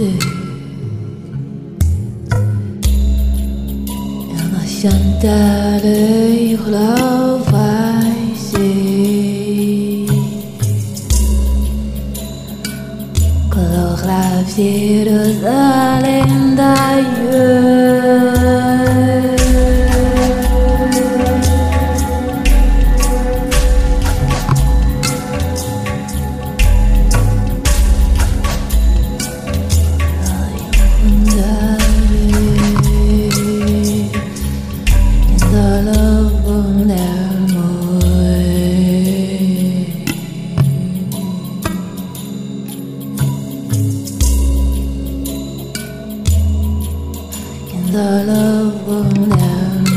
我想对，让我想到的以后老发现，可能还记得那年大雨。 the love will never